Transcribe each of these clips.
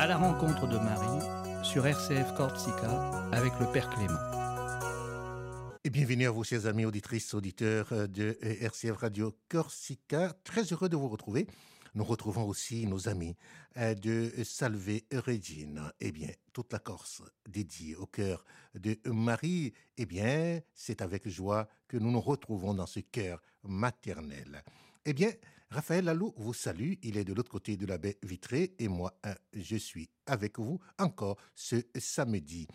À la rencontre de Marie sur RCF Corsica avec le Père Clément. Et bienvenue à vous, chers amis auditrices, auditeurs de RCF Radio Corsica. Très heureux de vous retrouver. Nous retrouvons aussi nos amis euh, de Salve Regine. Eh bien, toute la Corse dédiée au cœur de Marie, eh bien, c'est avec joie que nous nous retrouvons dans ce cœur maternel. Eh bien, Raphaël Lalou vous salue. Il est de l'autre côté de la baie vitrée et moi, euh, je suis avec vous encore ce samedi.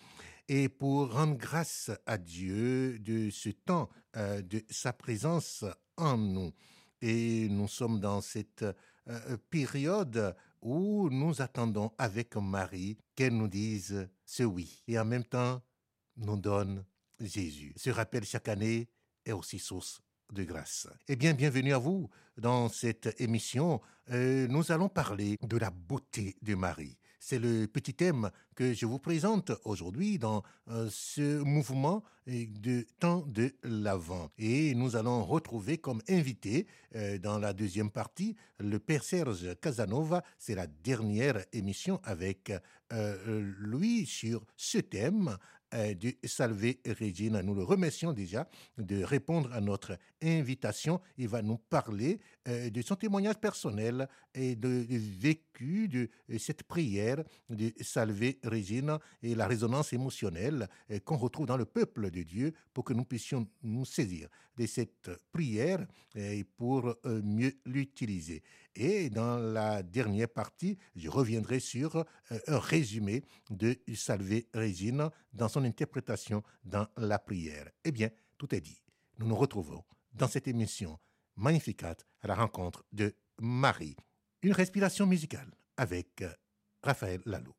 Et pour rendre grâce à Dieu de ce temps, euh, de sa présence en nous. Et nous sommes dans cette euh, période où nous attendons avec Marie qu'elle nous dise ce oui. Et en même temps, nous donne Jésus. Ce rappel chaque année est aussi source de grâce. Eh bien, bienvenue à vous dans cette émission. Euh, nous allons parler de la beauté de Marie. C'est le petit thème que je vous présente aujourd'hui dans euh, ce mouvement de temps de l'Avent. Et nous allons retrouver comme invité euh, dans la deuxième partie le Père Serge Casanova. C'est la dernière émission avec lui sur ce thème de Salve Regina. Nous le remercions déjà de répondre à notre invitation. Il va nous parler euh, de son témoignage personnel et de, vécu de cette prière de Salve Regina et la résonance émotionnelle euh, qu'on retrouve dans le peuple de Dieu pour que nous puissions nous saisir de cette prière et pour euh, mieux l'utiliser. Et dans la dernière partie, je reviendrai sur un résumé de Salve Regina dans son interprétation dans la prière. Eh bien, tout est dit. Nous nous retrouvons dans cette émission Magnificat à la rencontre de Marie. Une respiration musicale avec Raphaël Lalo.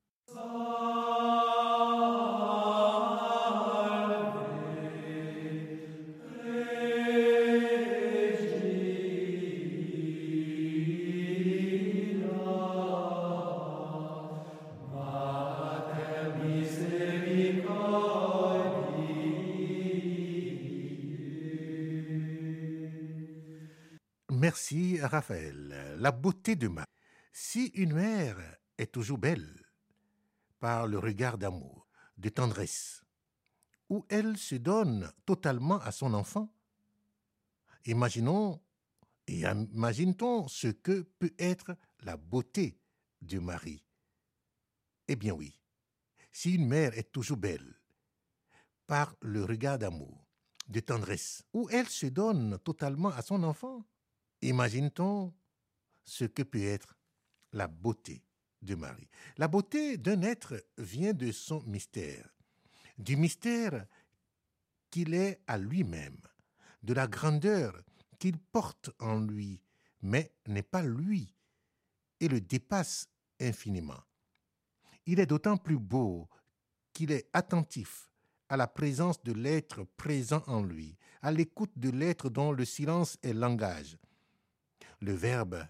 Merci Raphaël. La beauté de Marie. Si une mère est toujours belle par le regard d'amour, de tendresse, où elle se donne totalement à son enfant, imaginons et imagine-t-on ce que peut être la beauté de Marie. Eh bien oui, si une mère est toujours belle par le regard d'amour, de tendresse, où elle se donne totalement à son enfant, Imagine-t-on ce que peut être la beauté de Marie La beauté d'un être vient de son mystère, du mystère qu'il est à lui-même, de la grandeur qu'il porte en lui, mais n'est pas lui, et le dépasse infiniment. Il est d'autant plus beau qu'il est attentif à la présence de l'être présent en lui, à l'écoute de l'être dont le silence est langage, le Verbe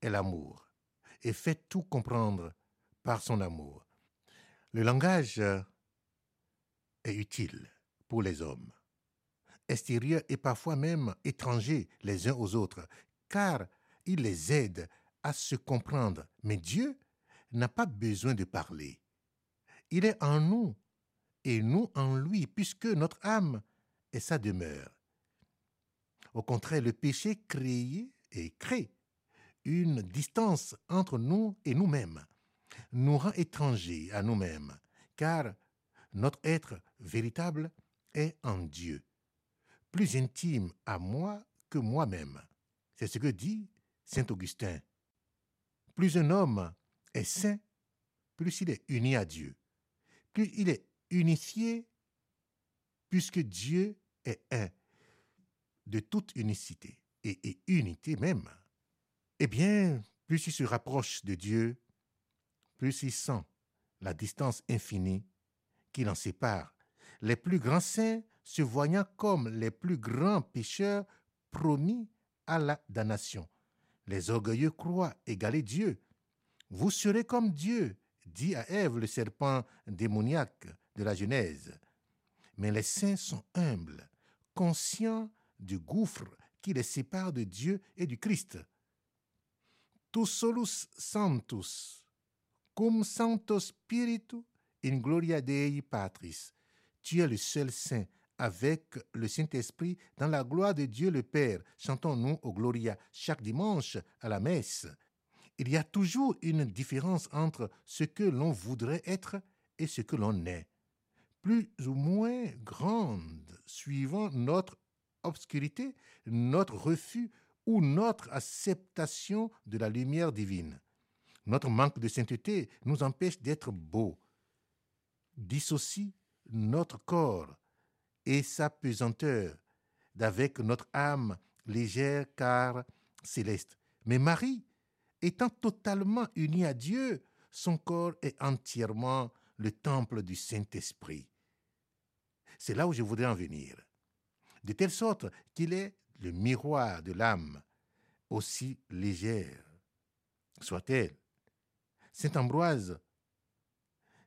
est l'amour et fait tout comprendre par son amour. Le langage est utile pour les hommes, extérieurs et parfois même étrangers les uns aux autres, car il les aide à se comprendre. Mais Dieu n'a pas besoin de parler. Il est en nous et nous en lui, puisque notre âme est sa demeure. Au contraire, le péché créé et crée une distance entre nous et nous-mêmes, nous rend étrangers à nous-mêmes, car notre être véritable est en Dieu, plus intime à moi que moi-même. C'est ce que dit Saint Augustin. Plus un homme est saint, plus il est uni à Dieu, plus il est unifié, puisque Dieu est un, de toute unicité et, unité même, eh bien, plus il se rapproche de Dieu, plus il sent la distance infinie qui l'en sépare. Les plus grands saints se voyant comme les plus grands pécheurs promis à la damnation. Les orgueilleux croient égaler Dieu. Vous serez comme Dieu, dit à Ève le serpent démoniaque de la Genèse. Mais les saints sont humbles, conscients du gouffre qui les sépare de Dieu et du Christ. Tous solus santus, cum Santo Spiritu in gloria Dei Patris. Tu es le seul saint avec le Saint-Esprit dans la gloire de Dieu le Père. Chantons-nous au Gloria chaque dimanche à la messe. Il y a toujours une différence entre ce que l'on voudrait être et ce que l'on est, plus ou moins grande suivant notre obscurité, notre refus ou notre acceptation de la lumière divine. Notre manque de sainteté nous empêche d'être beaux, dissocie notre corps et sa pesanteur d'avec notre âme légère car céleste. Mais Marie, étant totalement unie à Dieu, son corps est entièrement le temple du Saint-Esprit. C'est là où je voudrais en venir. De telle sorte qu'il est le miroir de l'âme, aussi légère soit-elle. Saint Ambroise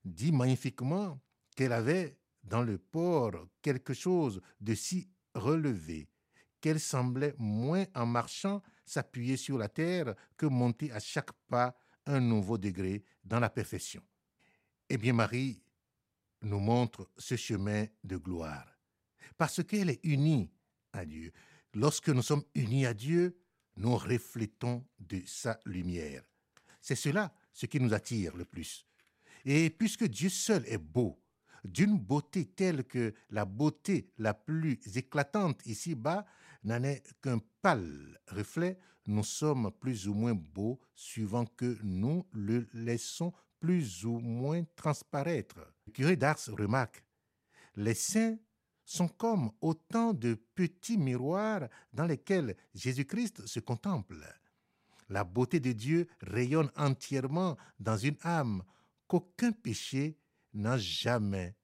dit magnifiquement qu'elle avait dans le port quelque chose de si relevé qu'elle semblait moins en marchant s'appuyer sur la terre que monter à chaque pas un nouveau degré dans la perfection. Eh bien, Marie nous montre ce chemin de gloire, parce qu'elle est unie à Dieu. Lorsque nous sommes unis à Dieu, nous reflétons de sa lumière. C'est cela ce qui nous attire le plus. Et puisque Dieu seul est beau, d'une beauté telle que la beauté la plus éclatante ici-bas n'en est qu'un pâle reflet, nous sommes plus ou moins beaux suivant que nous le laissons plus ou moins transparaître. Le curé d'Ars remarque Les saints sont comme autant de petits miroirs dans lesquels Jésus-Christ se contemple. La beauté de Dieu rayonne entièrement dans une âme qu'aucun péché n'a jamais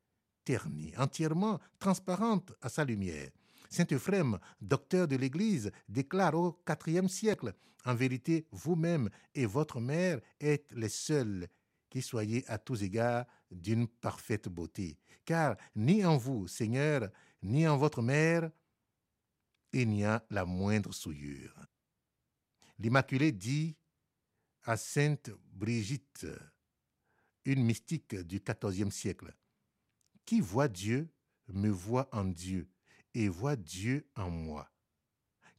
ternie, entièrement transparente à sa lumière. Saint Euphrème, docteur de l'Église, déclare au IVe siècle En vérité, vous-même et votre mère êtes les seuls soyez à tous égards d'une parfaite beauté. Car ni en vous, Seigneur, ni en votre mère, il n'y a la moindre souillure. L'Immaculée dit à Sainte Brigitte, une mystique du XIVe siècle, Qui voit Dieu me voit en Dieu et voit Dieu en moi.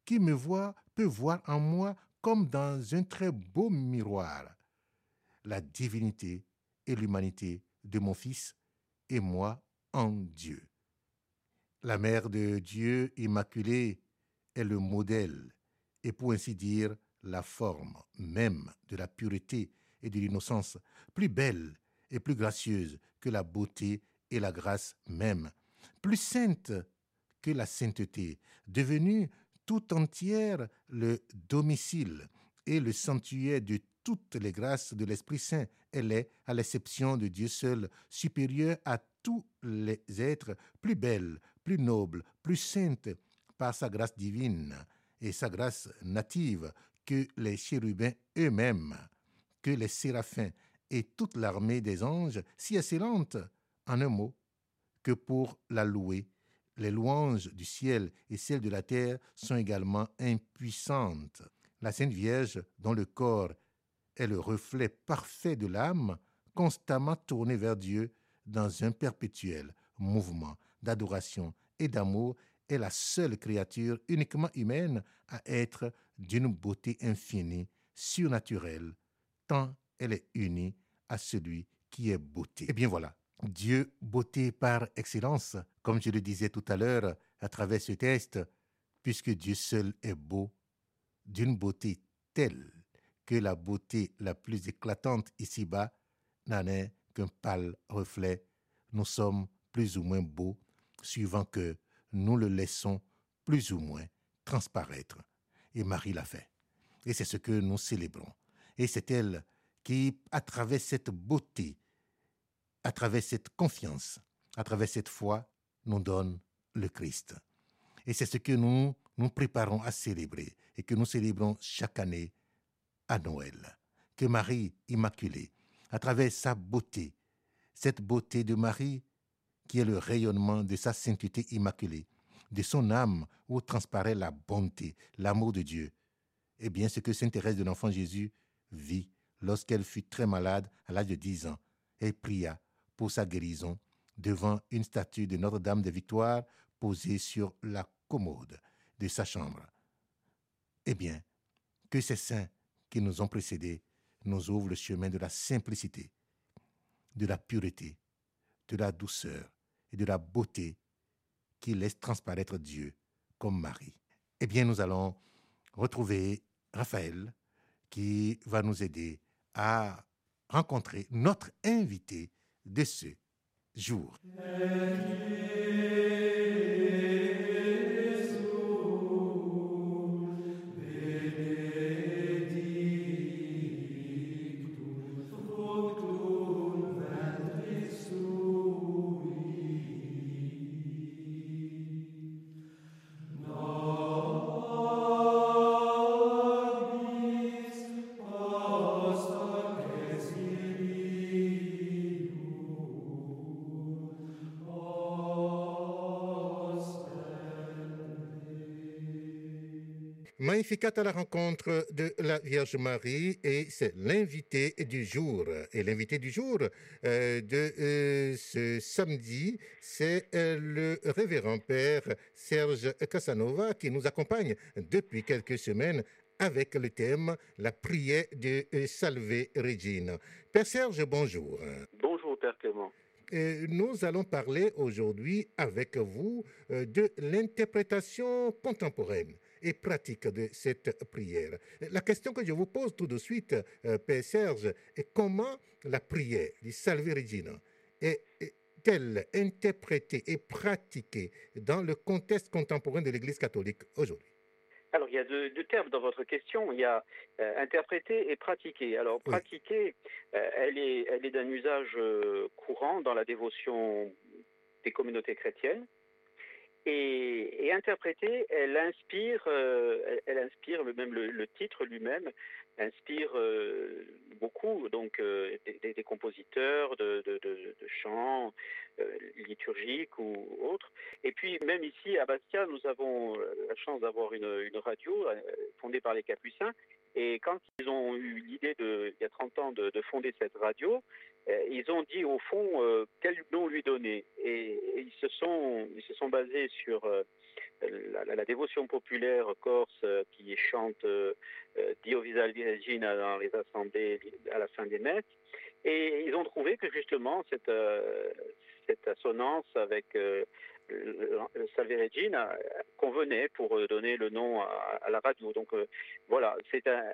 Qui me voit peut voir en moi comme dans un très beau miroir la divinité et l'humanité de mon Fils et moi en Dieu. La Mère de Dieu Immaculée est le modèle et pour ainsi dire la forme même de la pureté et de l'innocence, plus belle et plus gracieuse que la beauté et la grâce même, plus sainte que la sainteté, devenue tout entière le domicile et le sanctuaire de toutes les grâces de l'Esprit Saint. Elle est, à l'exception de Dieu seul, supérieure à tous les êtres, plus belle, plus noble, plus sainte par sa grâce divine et sa grâce native que les chérubins eux-mêmes, que les séraphins et toute l'armée des anges, si excellente, en un mot, que pour la louer, les louanges du ciel et celles de la terre sont également impuissantes. La Sainte Vierge, dont le corps est le reflet parfait de l'âme, constamment tournée vers Dieu dans un perpétuel mouvement d'adoration et d'amour, est la seule créature uniquement humaine à être d'une beauté infinie, surnaturelle, tant elle est unie à celui qui est beauté. Eh bien voilà, Dieu, beauté par excellence, comme je le disais tout à l'heure à travers ce texte, puisque Dieu seul est beau, d'une beauté telle que la beauté la plus éclatante ici-bas n'en est qu'un pâle reflet. Nous sommes plus ou moins beaux, suivant que nous le laissons plus ou moins transparaître. Et Marie l'a fait. Et c'est ce que nous célébrons. Et c'est elle qui, à travers cette beauté, à travers cette confiance, à travers cette foi, nous donne le Christ. Et c'est ce que nous nous préparons à célébrer et que nous célébrons chaque année à Noël. Que Marie Immaculée, à travers sa beauté, cette beauté de Marie qui est le rayonnement de sa sainteté immaculée, de son âme où transparaît la bonté, l'amour de Dieu, eh bien, ce que Sainte Thérèse de l'Enfant Jésus vit lorsqu'elle fut très malade à l'âge de 10 ans. Elle pria pour sa guérison devant une statue de Notre-Dame de Victoire posée sur la commode de sa chambre. Eh bien, que ces saints qui nous ont précédés nous ouvrent le chemin de la simplicité, de la pureté, de la douceur et de la beauté qui laisse transparaître Dieu comme Marie. Eh bien, nous allons retrouver Raphaël qui va nous aider à rencontrer notre invité de ce jour. Magnificat à la rencontre de la Vierge Marie et c'est l'invité du jour. Et l'invité du jour euh, de euh, ce samedi, c'est euh, le révérend Père Serge Casanova qui nous accompagne depuis quelques semaines avec le thème La prière de Salve Regina. Père Serge, bonjour. Bonjour, Père Clément. nous allons parler aujourd'hui avec vous de l'interprétation contemporaine et pratique de cette prière. La question que je vous pose tout de suite, euh, Père Serge, est comment la prière du Salve Regina est-elle interprétée et pratiquée dans le contexte contemporain de l'Église catholique aujourd'hui? Alors, il y a deux, termes dans votre question. Il y a euh, interpréter et pratiquer. Alors, pratiquer, euh, elle est, elle est d'un usage courant dans la dévotion des communautés chrétiennes. Et, interprétée, elle inspire, euh, elle, inspire même le, titre lui-même inspire euh, beaucoup donc euh, des, compositeurs de, chants liturgiques ou autres. Et puis même ici à Bastia, nous avons la chance d'avoir une, radio fondée par les Capucins. Et quand ils ont eu l'idée il y a 30 ans de fonder cette radio, ils ont dit au fond euh, quel nom lui donner. Et, ils, se sont, ils se sont basés sur euh, la, dévotion populaire corse qui chante Dio Visal dans les assemblées à la fin des messes. Et ils ont trouvé que justement cette, cette assonance avec le Salve Regina convenait pour donner le nom à, la radio. Donc voilà, c'est un,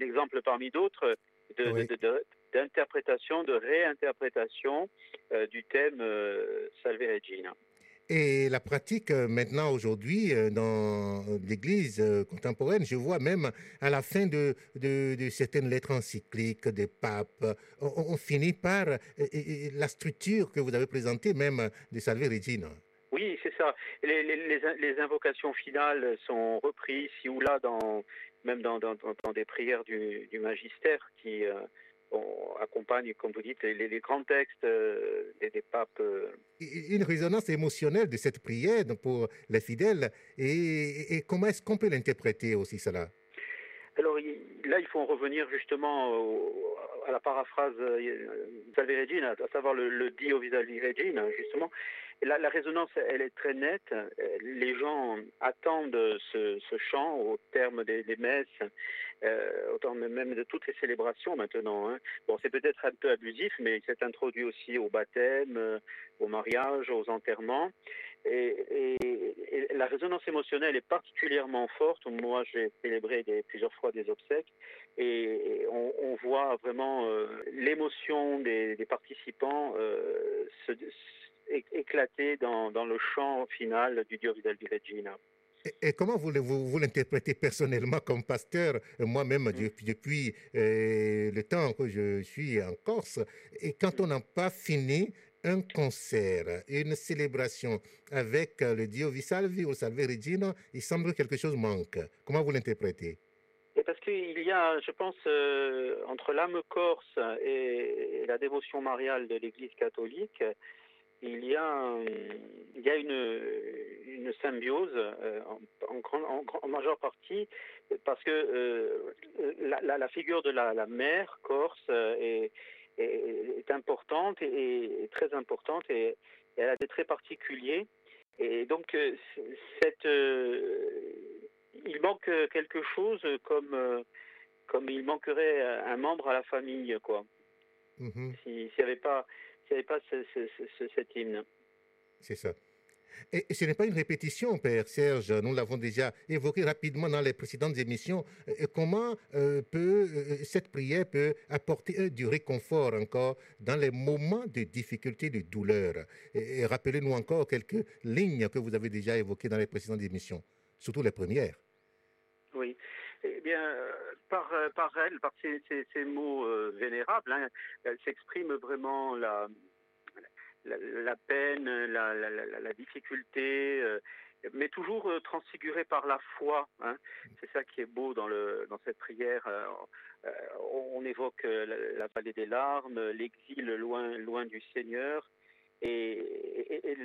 exemple parmi d'autres de, d'interprétation, de réinterprétation euh, du thème euh, Salve Regina. Et la pratique euh, maintenant aujourd'hui dans l'Église contemporaine, je vois même à la fin de, de, certaines lettres encycliques des papes, on, finit par la structure que vous avez présentée même de Salve Regina. Oui, c'est ça. Les, les, les, invocations finales sont reprises ici ou là, dans, même dans, dans, dans des prières du, du magistère qui, on accompagne, comme vous dites, les, grands textes euh, des, papes. Euh. Une résonance émotionnelle de cette prière pour les fidèles. Et, comment est-ce qu'on peut l'interpréter aussi cela? Alors là, il faut en revenir justement à la paraphrase euh, Salve Regina, à savoir le, le Dio Visali Regina, justement. La, la, résonance, elle est très nette. Les gens attendent ce, chant au terme des, messes, euh, autant même de toutes les célébrations maintenant. Hein. Bon, c'est peut-être un peu abusif, mais il s'est introduit aussi au baptême, euh, au mariage, aux enterrements. Et, la résonance émotionnelle est particulièrement forte. Moi, j'ai célébré plusieurs fois des obsèques et, on, voit vraiment euh, l'émotion des, participants se, éclaté dans, dans, le chant final du Dio Vidal di Regina. Et, comment vous, vous, l'interprétez personnellement comme pasteur, moi-même mm. depuis, depuis euh, le temps que je suis en Corse, et quand on n'a pas fini un concert, une célébration avec le Dio Visalvi ou Salve Regina, il semble que quelque chose manque. Comment vous l'interprétez? Parce qu'il y a, je pense, euh, entre l'âme corse et, la dévotion mariale de l'Église catholique, il y a, il y a une, une symbiose en, en, majeure partie parce que la, la, figure de la, la mère corse est, est, importante et, très importante et, elle a des traits particuliers. Et donc, cette, il manque quelque chose comme, comme il manquerait un membre à la famille, quoi. Mm-hmm. S'il n'y avait pas, avait pas ce, cet hymne. C'est ça. Et ce n'est pas une répétition, Père Serge, nous l'avons déjà évoqué rapidement dans les précédentes émissions. comment euh, peut, euh, cette prière peut apporter du réconfort encore dans les moments de difficulté, de douleur? Et, rappelez-nous encore quelques lignes que vous avez déjà évoquées dans les précédentes émissions, surtout les premières. Oui. Eh bien, par, par elle, par ces, mots euh, vénérables, hein, elle s'exprime vraiment la, peine, la, difficulté, euh, mais toujours euh, transfigurée par la foi. Hein. C'est ça qui est beau dans, cette prière. Euh, on évoque la, vallée des larmes, l'exil loin, loin du Seigneur. Et, et,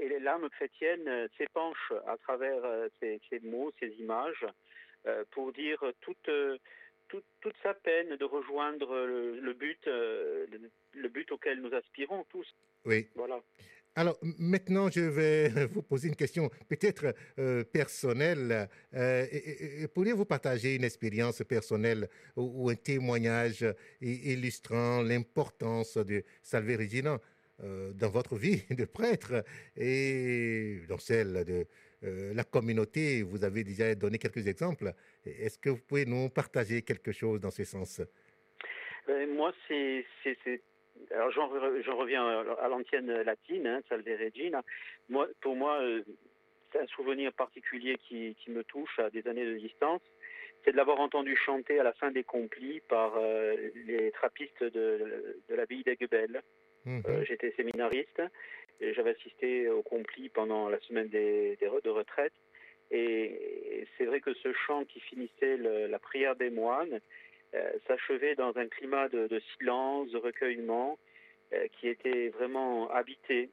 et, l'âme chrétienne s'épanche à travers ces, mots, ces images, pour dire toute, toute, toute, sa peine de rejoindre le, le but, le but auquel nous aspirons tous. Oui. Voilà. Alors maintenant, je vais vous poser une question peut-être euh, personnelle. Euh, Pourriez-vous partager une expérience personnelle ou, un témoignage illustrant l'importance de Salve Regina euh, dans votre vie de prêtre et dans celle de euh, la communauté Vous avez déjà donné quelques exemples. Est-ce que vous pouvez nous partager quelque chose dans ce sens? Moi, c'est alors j'en reviens à l'ancienne latine, hein, Salve Regina. Moi, pour moi, euh, c'est un souvenir particulier qui, qui, me touche à des années de distance. C'est de l'avoir entendu chanter à la fin des complis par euh, les trappistes de, de l'abbaye d'Aiguebelle. Euh, j'étais séminariste j'avais assisté aux complis pendant la semaine des, des de retraite. Et, c'est vrai que ce chant qui finissait la prière des moines, euh, s'achevait dans un climat de, silence, de recueillement, euh, qui était vraiment habité.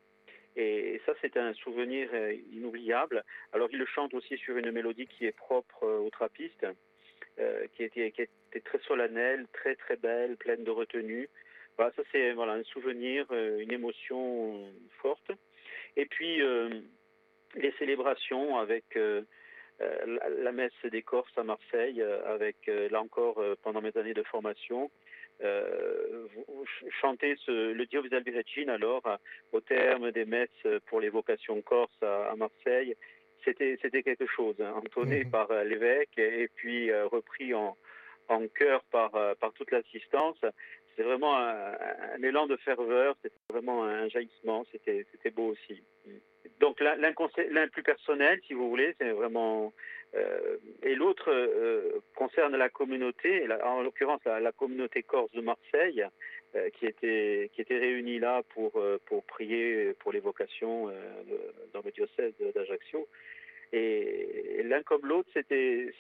Et ça, c'est un souvenir euh, inoubliable. Alors, il le chante aussi sur une mélodie qui est propre aux trappistes, qui, était, très solennelle, très très belle, pleine de retenue. Voilà, ça c'est voilà, un souvenir, une émotion forte. Et puis, les célébrations avec euh, la, messe des Corses à Marseille, euh, avec euh, là encore pendant mes années de formation, chanter ce, le Dio Regina alors au terme des messes pour les vocations corses à, Marseille, c'était c'était quelque chose, hein, entonné mhm. par l'évêque et, puis repris en, en chœur par par toute l'assistance. C'est vraiment un, élan de ferveur, c'était vraiment un jaillissement, c'était beau aussi. Donc l'un plus personnel, si vous voulez, c'est vraiment... Euh, et l'autre euh, concerne la communauté, en l'occurrence la, communauté corse de Marseille, euh, qui, était, qui était réunie là pour, pour prier pour les vocations dans le diocèse d'Ajaccio. Et, l'un comme l'autre, c'était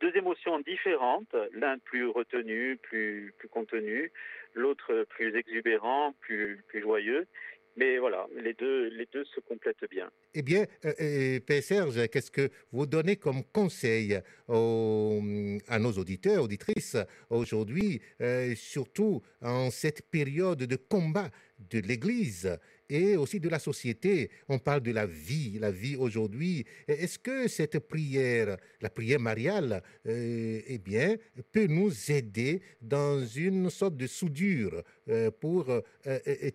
deux émotions différentes, l'un plus retenu, plus, plus contenu, l'autre plus exubérant, plus, plus joyeux. Mais voilà, les deux, les deux se complètent bien. Eh bien, euh, euh Père Serge, qu'est-ce que vous donnez comme conseil à nos auditeurs, auditrices aujourd'hui, euh, surtout en cette période de combat de l'Église et aussi de la société? On parle de la vie, la vie aujourd'hui. Est-ce que cette prière, la prière mariale, eh bien, peut nous aider dans une sorte de soudure pour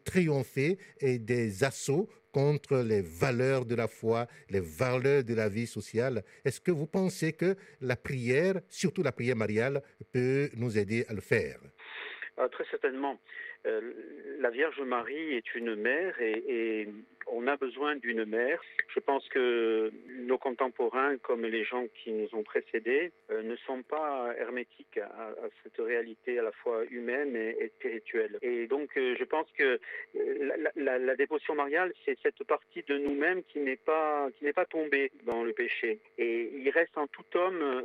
triompher des assauts contre les valeurs de la foi, les valeurs de la vie sociale. Est-ce que vous pensez que la prière, surtout la prière mariale, peut nous aider à le faire? Ah, Très certainement. Euh, la Vierge Marie est une mère et, on a besoin d'une mère. Je pense que nos contemporains, comme les gens qui nous ont précédés, euh, ne sont pas hermétiques à, cette réalité à la fois humaine et, spirituelle. Et donc, euh, je pense que la, dévotion mariale, c'est cette partie de nous-mêmes qui n'est pas qui n'est pas tombée dans le péché. Et il reste en tout homme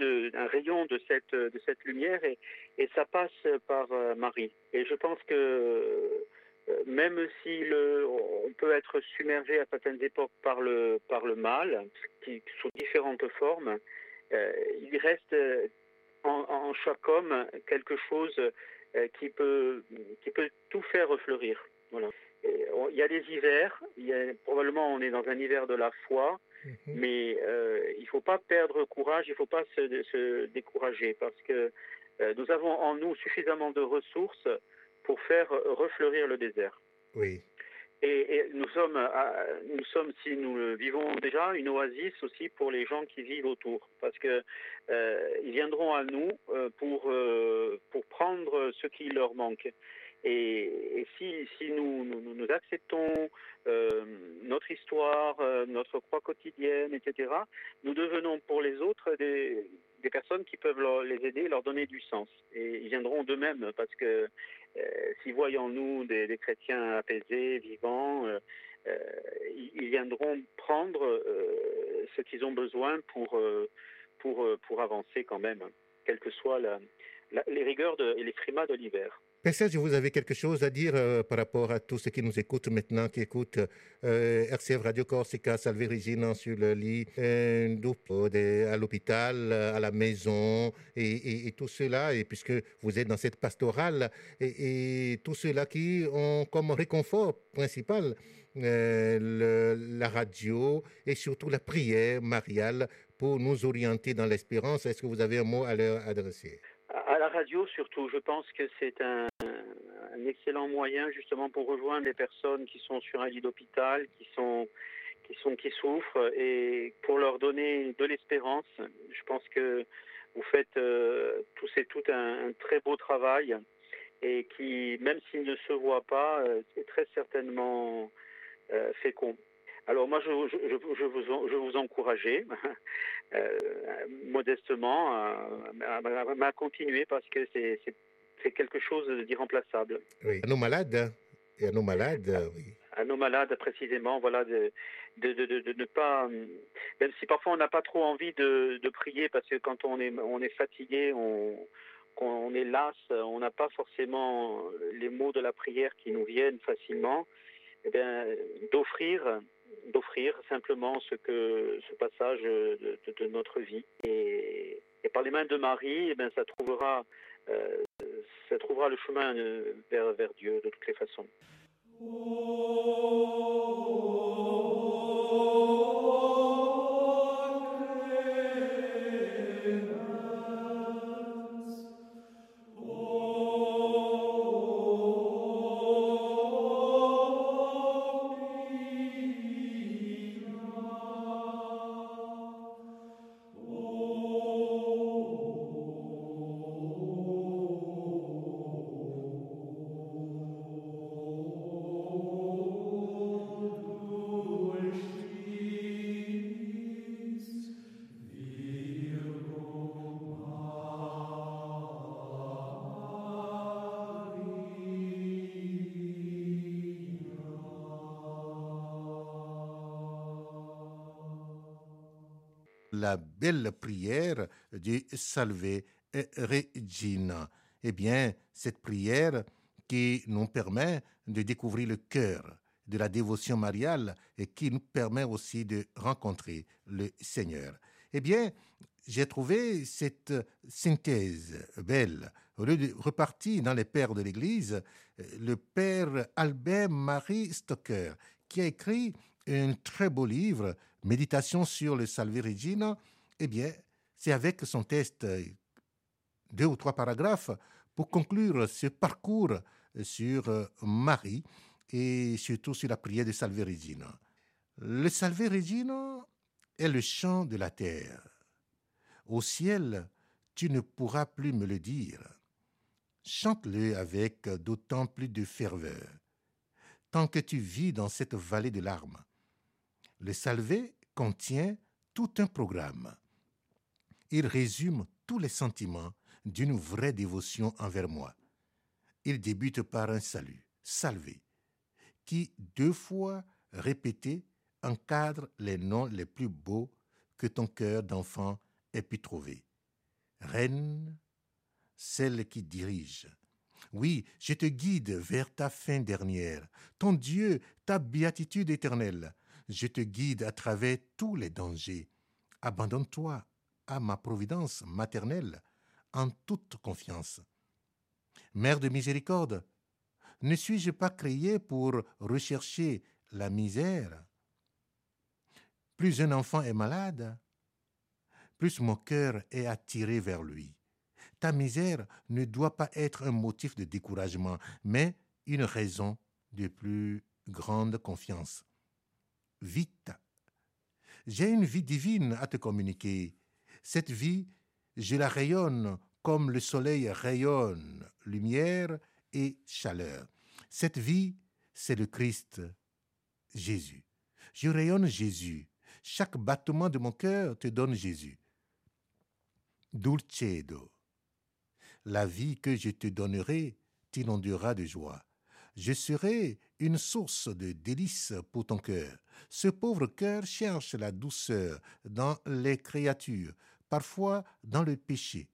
un, rayon de cette lumière et, ça passe par Marie. Et je pense que même si on peut être submergé à certaines époques par le, par mal, sous différentes formes, il reste en, chaque homme quelque chose qui, peut, qui peut tout faire refleurir. Voilà. Il y a des hivers, il y a, probablement on est dans un hiver de la foi, -hmm. mais euh, il ne faut pas perdre courage, il ne faut pas se, se, décourager, parce que euh, nous avons en nous suffisamment de ressources pour faire refleurir le désert. Oui. Et, et nous, sommes, à, nous sommes, si nous le vivons déjà, une oasis aussi pour les gens qui vivent autour, parce que euh, ils viendront à nous pour, pour prendre ce qui leur manque. Et, si, si nous, acceptons euh, notre histoire, euh, notre croix quotidienne, etc., nous devenons pour les autres des, personnes qui peuvent les aider, leur donner du sens. Et ils viendront d'eux-mêmes parce que euh, voient en nous des, chrétiens apaisés, vivants, ils, ils, viendront prendre ce qu'ils ont besoin pour, pour, pour avancer quand même, quelles que soient les rigueurs et les frimas de l'hiver. Que vous avez quelque chose à dire euh, par rapport à tous ceux qui nous écoutent maintenant, qui écoutent euh, RCF Radio Corsica, Salve Regina sur le lit, euh, à l'hôpital, à la maison, et, tout cela, et puisque vous êtes dans cette pastorale, et, et tout cela qui ont comme réconfort principal la radio et surtout la prière mariale pour nous orienter dans l'espérance. Est-ce que vous avez un mot à leur adresser? Radio surtout, je pense que c'est un, excellent moyen justement pour rejoindre les personnes qui sont sur un lit d'hôpital, qui sont qui sont qui souffrent et pour leur donner de l'espérance. Je pense que vous faites euh, tout c'est tout un, très beau travail et qui même s'il ne se voit pas, euh, c'est très certainement euh, fécond. Alors moi, je, je, je, vous, je vous encourageais euh, modestement à, à, à, continuer parce que c'est quelque chose d'irremplaçable. Oui. À nos malades, et à nos malades, à, oui. À nos malades, précisément, voilà, de, de, de, de, ne pas, même si parfois on n'a pas trop envie de, de prier parce que quand on est, on est fatigué, on, on est las, on n'a pas forcément les mots de la prière qui nous viennent facilement, eh bien, d'offrir d'offrir simplement ce que ce passage de, notre vie et, par les mains de Marie, eh bien, ça trouvera euh, ça trouvera le chemin vers, vers Dieu de toutes les façons. la belle prière du Salve Regina. Eh bien, cette prière qui nous permet de découvrir le cœur de la dévotion mariale et qui nous permet aussi de rencontrer le Seigneur. Eh bien, j'ai trouvé cette synthèse belle. Reparti dans les pères de l'Église, le père Albert Marie Stocker, qui a écrit un très beau livre, Méditation sur le Salve Regina, eh bien, c'est avec son test, deux ou trois paragraphes, pour conclure ce parcours sur Marie et surtout sur la prière de Salve Regina. Le Salve Regina est le chant de la terre. Au ciel, tu ne pourras plus me le dire. Chante-le avec d'autant plus de ferveur. Tant que tu vis dans cette vallée de larmes, le Salvé contient tout un programme. Il résume tous les sentiments d'une vraie dévotion envers moi. Il débute par un salut, salvé, qui, deux fois répété, encadre les noms les plus beaux que ton cœur d'enfant ait pu trouver. Reine, celle qui dirige, Oui, je te guide vers ta fin dernière, ton Dieu, ta béatitude éternelle. Je te guide à travers tous les dangers. Abandonne-toi à ma providence maternelle en toute confiance. Mère de miséricorde, ne suis-je pas créé pour rechercher la misère? Plus un enfant est malade, plus mon cœur est attiré vers lui. Ta misère ne doit pas être un motif de découragement, mais une raison de plus grande confiance. Vite. J'ai une vie divine à te communiquer. Cette vie, je la rayonne comme le soleil rayonne lumière et chaleur. Cette vie, c'est le Christ, Jésus. Je rayonne Jésus. Chaque battement de mon cœur te donne Jésus. Dulcedo. La vie que je te donnerai t'inondera de joie. Je serai une source de délices pour ton cœur. Ce pauvre cœur cherche la douceur dans les créatures, parfois dans le péché.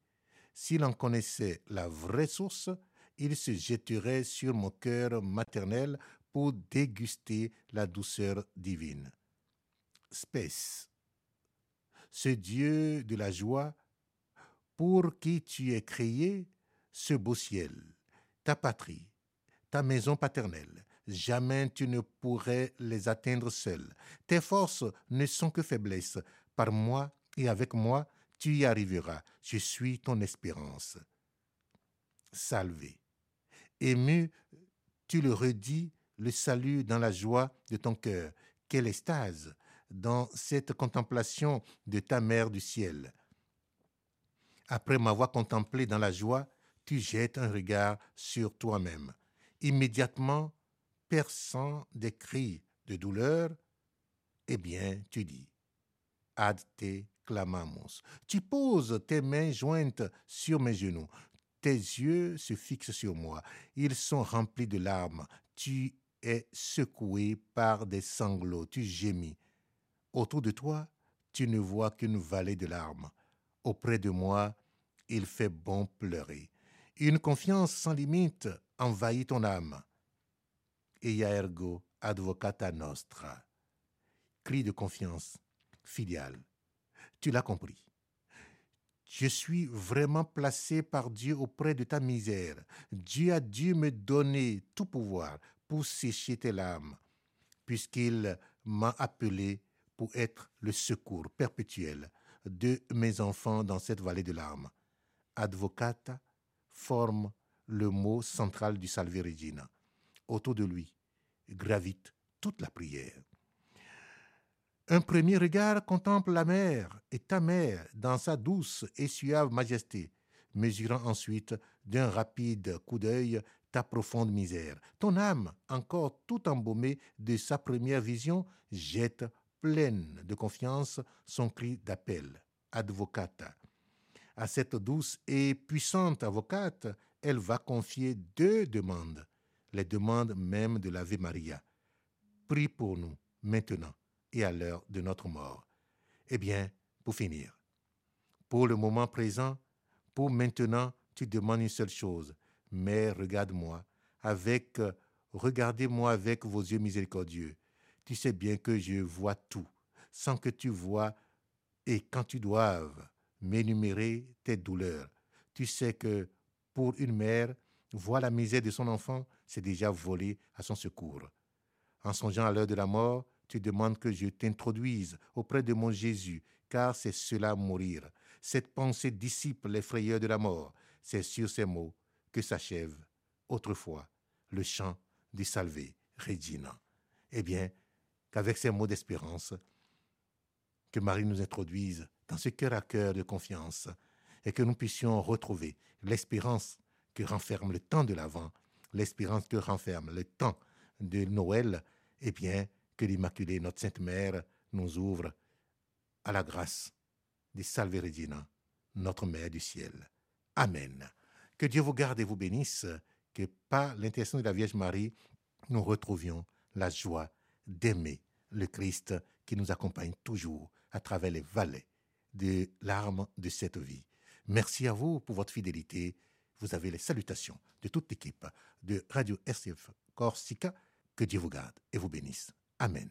S'il en connaissait la vraie source, il se jetterait sur mon cœur maternel pour déguster la douceur divine. Spèce. Ce Dieu de la joie, pour qui tu es créé, ce beau ciel, ta patrie, ta maison paternelle, jamais tu ne pourrais les atteindre seul. Tes forces ne sont que faiblesses. Par moi et avec moi, tu y arriveras. Je suis ton espérance. Salvé. Ému, tu le redis, le salut dans la joie de ton cœur. Quelle extase dans cette contemplation de ta mère du ciel. Après m'avoir contemplé dans la joie, tu jettes un regard sur toi-même. Immédiatement, perçant des cris de douleur, eh bien, tu dis, ad te Tu poses tes mains jointes sur mes genoux. Tes yeux se fixent sur moi. Ils sont remplis de larmes. Tu es secoué par des sanglots. Tu gémis. Autour de toi, tu ne vois qu'une vallée de larmes. Auprès de moi, il fait bon pleurer. Une confiance sans limite envahit ton âme. Eia ergo advocata nostra. Cri de confiance, filial. Tu l'as compris. Je suis vraiment placé par Dieu auprès de ta misère. Dieu a dû me donner tout pouvoir pour sécher tes larmes, puisqu'il m'a appelé pour être le secours perpétuel de mes enfants dans cette vallée de larmes. Advocata forme le mot central du Salve Regina. Autour de lui gravite toute la prière. Un premier regard contemple la mer et ta mère dans sa douce et suave majesté, mesurant ensuite d'un rapide coup d'œil ta profonde misère. Ton âme, encore tout embaumée de sa première vision, jette pleine de confiance son cri d'appel. Advocata. À cette douce et puissante avocate, elle va confier deux demandes, les demandes même de l'Ave Maria. Prie pour nous maintenant et à l'heure de notre mort. Eh bien, pour finir, pour le moment présent, pour maintenant, tu demandes une seule chose, mais regarde-moi avec, regardez-moi avec vos yeux miséricordieux. Tu sais bien que je vois tout, sans que tu vois, et quand tu doives m'énumérer tes douleurs, tu sais que pour une mère, voir la misère de son enfant, c'est déjà voler à son secours. En songeant à l'heure de la mort, tu demandes que je t'introduise auprès de mon Jésus, car c'est cela mourir. Cette pensée dissipe les frayeurs de la mort. C'est sur ces mots que s'achève autrefois le chant du Salvé Regina. Eh bien, qu'avec ces mots d'espérance, que Marie nous introduise dans ce cœur à cœur de confiance et que nous puissions retrouver l'espérance que renferme le temps de l'Avent, l'espérance que renferme le temps de Noël, eh bien, que l'Immaculée, notre Sainte Mère, nous ouvre à la grâce des Salve Regina, notre Mère du ciel. Amen. Que Dieu vous garde et vous bénisse, que par l'intercession de la Vierge Marie, nous retrouvions la joie d'aimer le Christ qui nous accompagne toujours à travers les vallées de larmes de cette vie. Merci à vous pour votre fidélité vous avez les salutations de toute l'équipe de Radio RCF Corsica. Que Dieu vous garde et vous bénisse. Amen.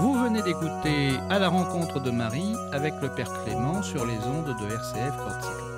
Vous venez d'écouter À la rencontre de Marie avec le Père Clément sur les ondes de RCF Corsica.